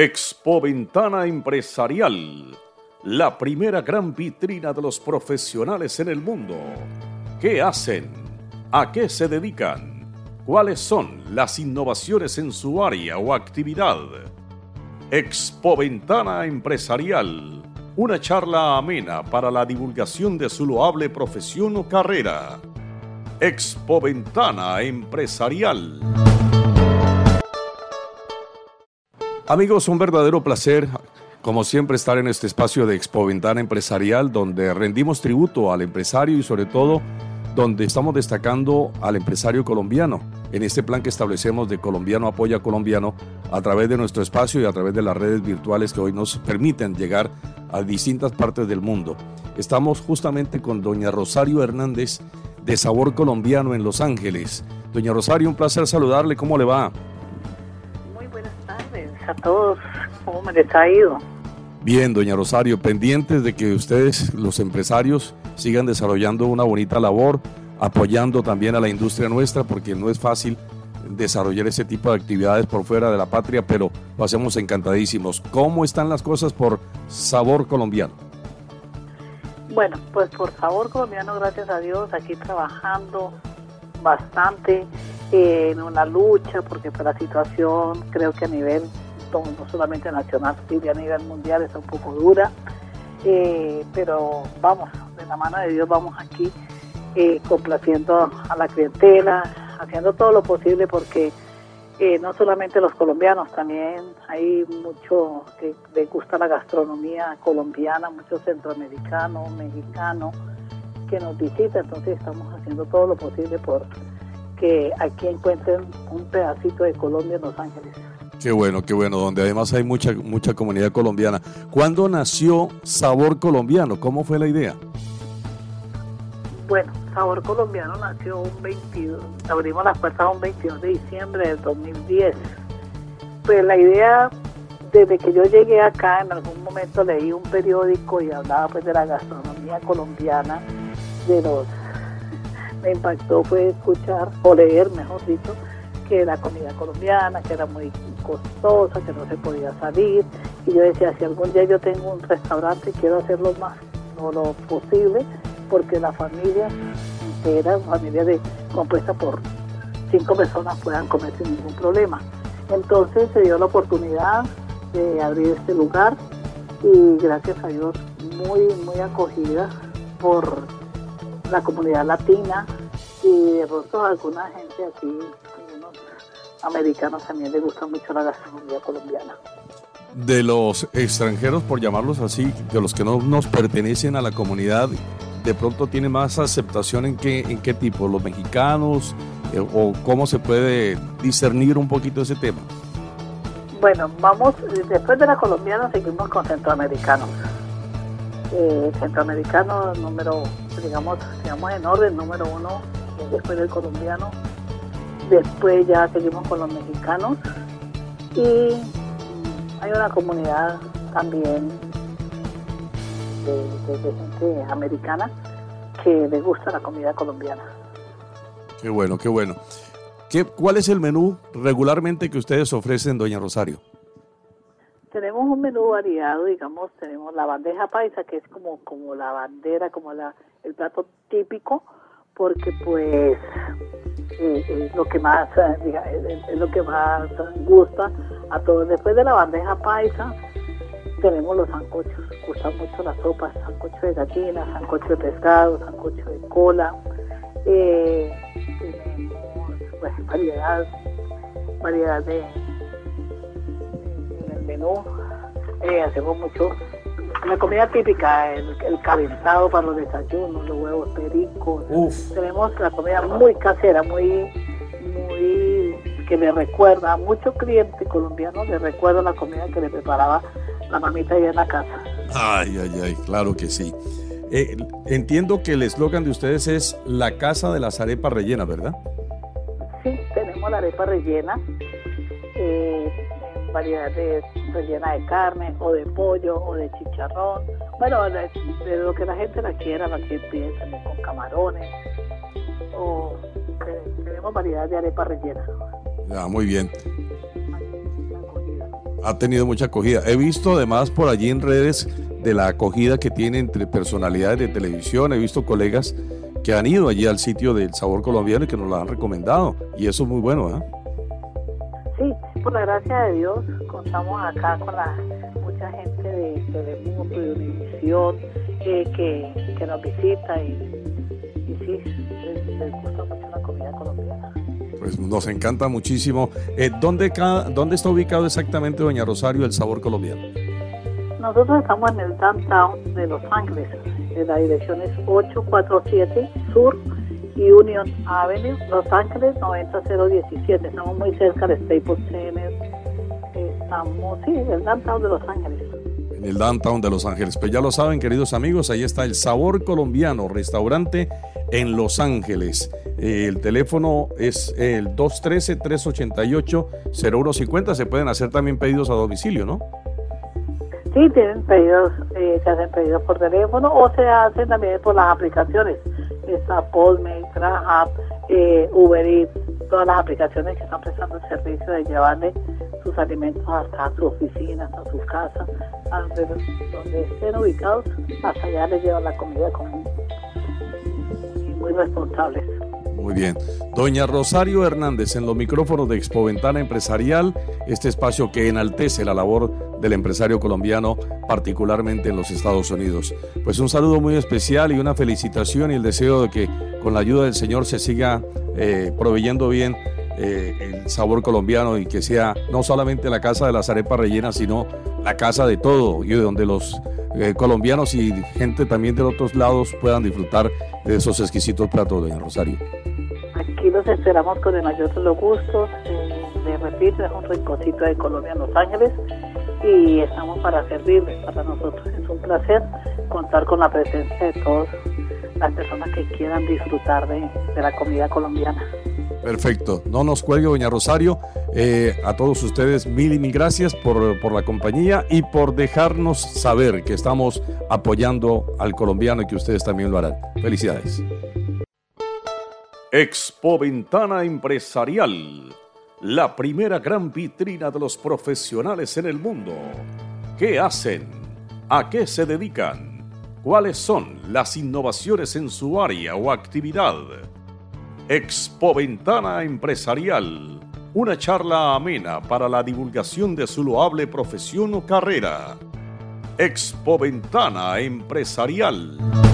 Expo Ventana Empresarial, la primera gran vitrina de los profesionales en el mundo. ¿Qué hacen? ¿A qué se dedican? ¿Cuáles son las innovaciones en su área o actividad? Expo Ventana Empresarial, una charla amena para la divulgación de su loable profesión o carrera. Expo Ventana Empresarial. Amigos, un verdadero placer, como siempre, estar en este espacio de Expo Ventana Empresarial, donde rendimos tributo al empresario y sobre todo donde estamos destacando al empresario colombiano en este plan que establecemos de Colombiano Apoya Colombiano a través de nuestro espacio y a través de las redes virtuales que hoy nos permiten llegar a distintas partes del mundo. Estamos justamente con doña Rosario Hernández de Sabor Colombiano en Los Ángeles. Doña Rosario, un placer saludarle. ¿Cómo le va? A todos. ¿Cómo me les ha ido? Bien, doña Rosario, pendientes de que ustedes, los empresarios, sigan desarrollando una bonita labor, apoyando también a la industria nuestra, porque no es fácil desarrollar ese tipo de actividades por fuera de la patria, pero lo hacemos encantadísimos. ¿Cómo están las cosas por Sabor Colombiano? Bueno, pues por Sabor Colombiano, gracias a Dios, aquí trabajando bastante eh, en una lucha, porque por pues, la situación creo que a nivel no solamente nacional, sino a nivel mundial está un poco dura, eh, pero vamos, de la mano de Dios vamos aquí eh, complaciendo a la clientela, haciendo todo lo posible porque eh, no solamente los colombianos, también hay mucho que les gusta la gastronomía colombiana, muchos centroamericanos, mexicanos que nos visitan, entonces estamos haciendo todo lo posible por que aquí encuentren un pedacito de Colombia en Los Ángeles. Qué bueno, qué bueno, donde además hay mucha, mucha comunidad colombiana. ¿Cuándo nació Sabor Colombiano? ¿Cómo fue la idea? Bueno, Sabor Colombiano nació un 22, abrimos las puertas un 22 de diciembre del 2010. Pues la idea, desde que yo llegué acá, en algún momento leí un periódico y hablaba pues de la gastronomía colombiana, de los... Me impactó fue escuchar, o leer, mejor dicho, que la comida colombiana, que era muy costosa, que no se podía salir. Y yo decía, si algún día yo tengo un restaurante, quiero hacerlo más lo posible, porque la familia entera, familia de, compuesta por cinco personas, puedan comer sin ningún problema. Entonces se dio la oportunidad de abrir este lugar y gracias a Dios muy, muy acogida por la comunidad latina y de pronto alguna gente aquí americanos también les gusta mucho la gastronomía colombiana. De los extranjeros, por llamarlos así, de los que no nos pertenecen a la comunidad, de pronto tiene más aceptación en qué, en qué tipo, los mexicanos, eh, o cómo se puede discernir un poquito ese tema. Bueno, vamos, después de la colombiana seguimos con centroamericanos. Eh, centroamericano número, digamos, digamos en orden, número uno, después del colombiano, Después ya seguimos con los mexicanos y hay una comunidad también de, gente americana que le gusta la comida colombiana. Qué bueno, qué bueno. ¿Qué, ¿Cuál es el menú regularmente que ustedes ofrecen, doña Rosario? Tenemos un menú variado, digamos, tenemos la bandeja paisa, que es como, como la bandera, como la, el plato típico, porque pues es lo que más eh, es, lo que más gusta a todos. Después de la bandeja paisa tenemos los sancochos, gustan mucho las sopas, sancocho de gallina, sancocho de pescado, sancocho de cola, eh, pues, variedad, variedad de en el menú, eh, hacemos mucho la comida típica, el, calentado para los desayunos, los huevos pericos. Tenemos la comida muy casera, muy, muy que me recuerda, a muchos clientes colombianos le recuerda la comida que le preparaba la mamita allá en la casa. Ay, ay, ay, claro que sí. Eh, entiendo que el eslogan de ustedes es la casa de las arepas rellenas, ¿verdad? Sí, tenemos la arepa rellena. Eh, variedades rellena de carne o de pollo o de chicharrón. Bueno, de, lo que la gente la quiera, la que también con camarones o tenemos variedad de arepa rellena. Ah, muy bien. Ha tenido mucha acogida. He visto además por allí en redes de la acogida que tiene entre personalidades de televisión. He visto colegas que han ido allí al sitio del sabor colombiano y que nos lo han recomendado. Y eso es muy bueno, ¿eh? Sí, por la gracia de Dios, contamos acá con la mucha gente de Telemundo, de Univisión, eh, que, que, nos visita y, y sí, les, gusta mucho la comida colombiana. Pues nos encanta muchísimo. Eh, ¿dónde, ¿Dónde está ubicado exactamente, doña Rosario, el sabor colombiano? Nosotros estamos en el downtown de Los Ángeles. La dirección es 847 Sur y Union Avenue, Los Ángeles 90017. Estamos muy cerca de Staples Center. Estamos, sí, en el downtown de Los Ángeles. En el downtown de Los Ángeles. Pues ya lo saben, queridos amigos, ahí está el Sabor Colombiano, restaurante en Los Ángeles. El teléfono es el 213-388-0150. Se pueden hacer también pedidos a domicilio, ¿no? Sí, tienen pedidos, eh, se hacen pedidos por teléfono o se hacen también por las aplicaciones. Está Postmates, Grab, eh, Uber Eats, todas las aplicaciones que están prestando el servicio de llevarle sus alimentos hasta su oficina, hasta sus casas, donde, donde estén ubicados, hasta allá les llevan la comida con, muy responsables. Muy bien. Doña Rosario Hernández en los micrófonos de Expo Ventana Empresarial, este espacio que enaltece la labor del empresario colombiano, particularmente en los Estados Unidos. Pues un saludo muy especial y una felicitación y el deseo de que con la ayuda del Señor se siga eh, proveyendo bien eh, el sabor colombiano y que sea no solamente la casa de las arepas rellenas, sino la casa de todo y donde los eh, colombianos y gente también de otros lados puedan disfrutar de esos exquisitos platos, doña Rosario. Aquí los esperamos con el mayor de los gustos. Eh, les repito, es un rinconcito de Colombia en Los Ángeles y estamos para servirles. Para nosotros es un placer contar con la presencia de todas las personas que quieran disfrutar de, la comida colombiana. Perfecto. No nos cuelgue, doña Rosario. Eh, a todos ustedes, mil y mil gracias por, por, la compañía y por dejarnos saber que estamos apoyando al colombiano y que ustedes también lo harán. Felicidades. Expo Ventana Empresarial, la primera gran vitrina de los profesionales en el mundo. ¿Qué hacen? ¿A qué se dedican? ¿Cuáles son las innovaciones en su área o actividad? Expo Ventana Empresarial, una charla amena para la divulgación de su loable profesión o carrera. Expo Ventana Empresarial.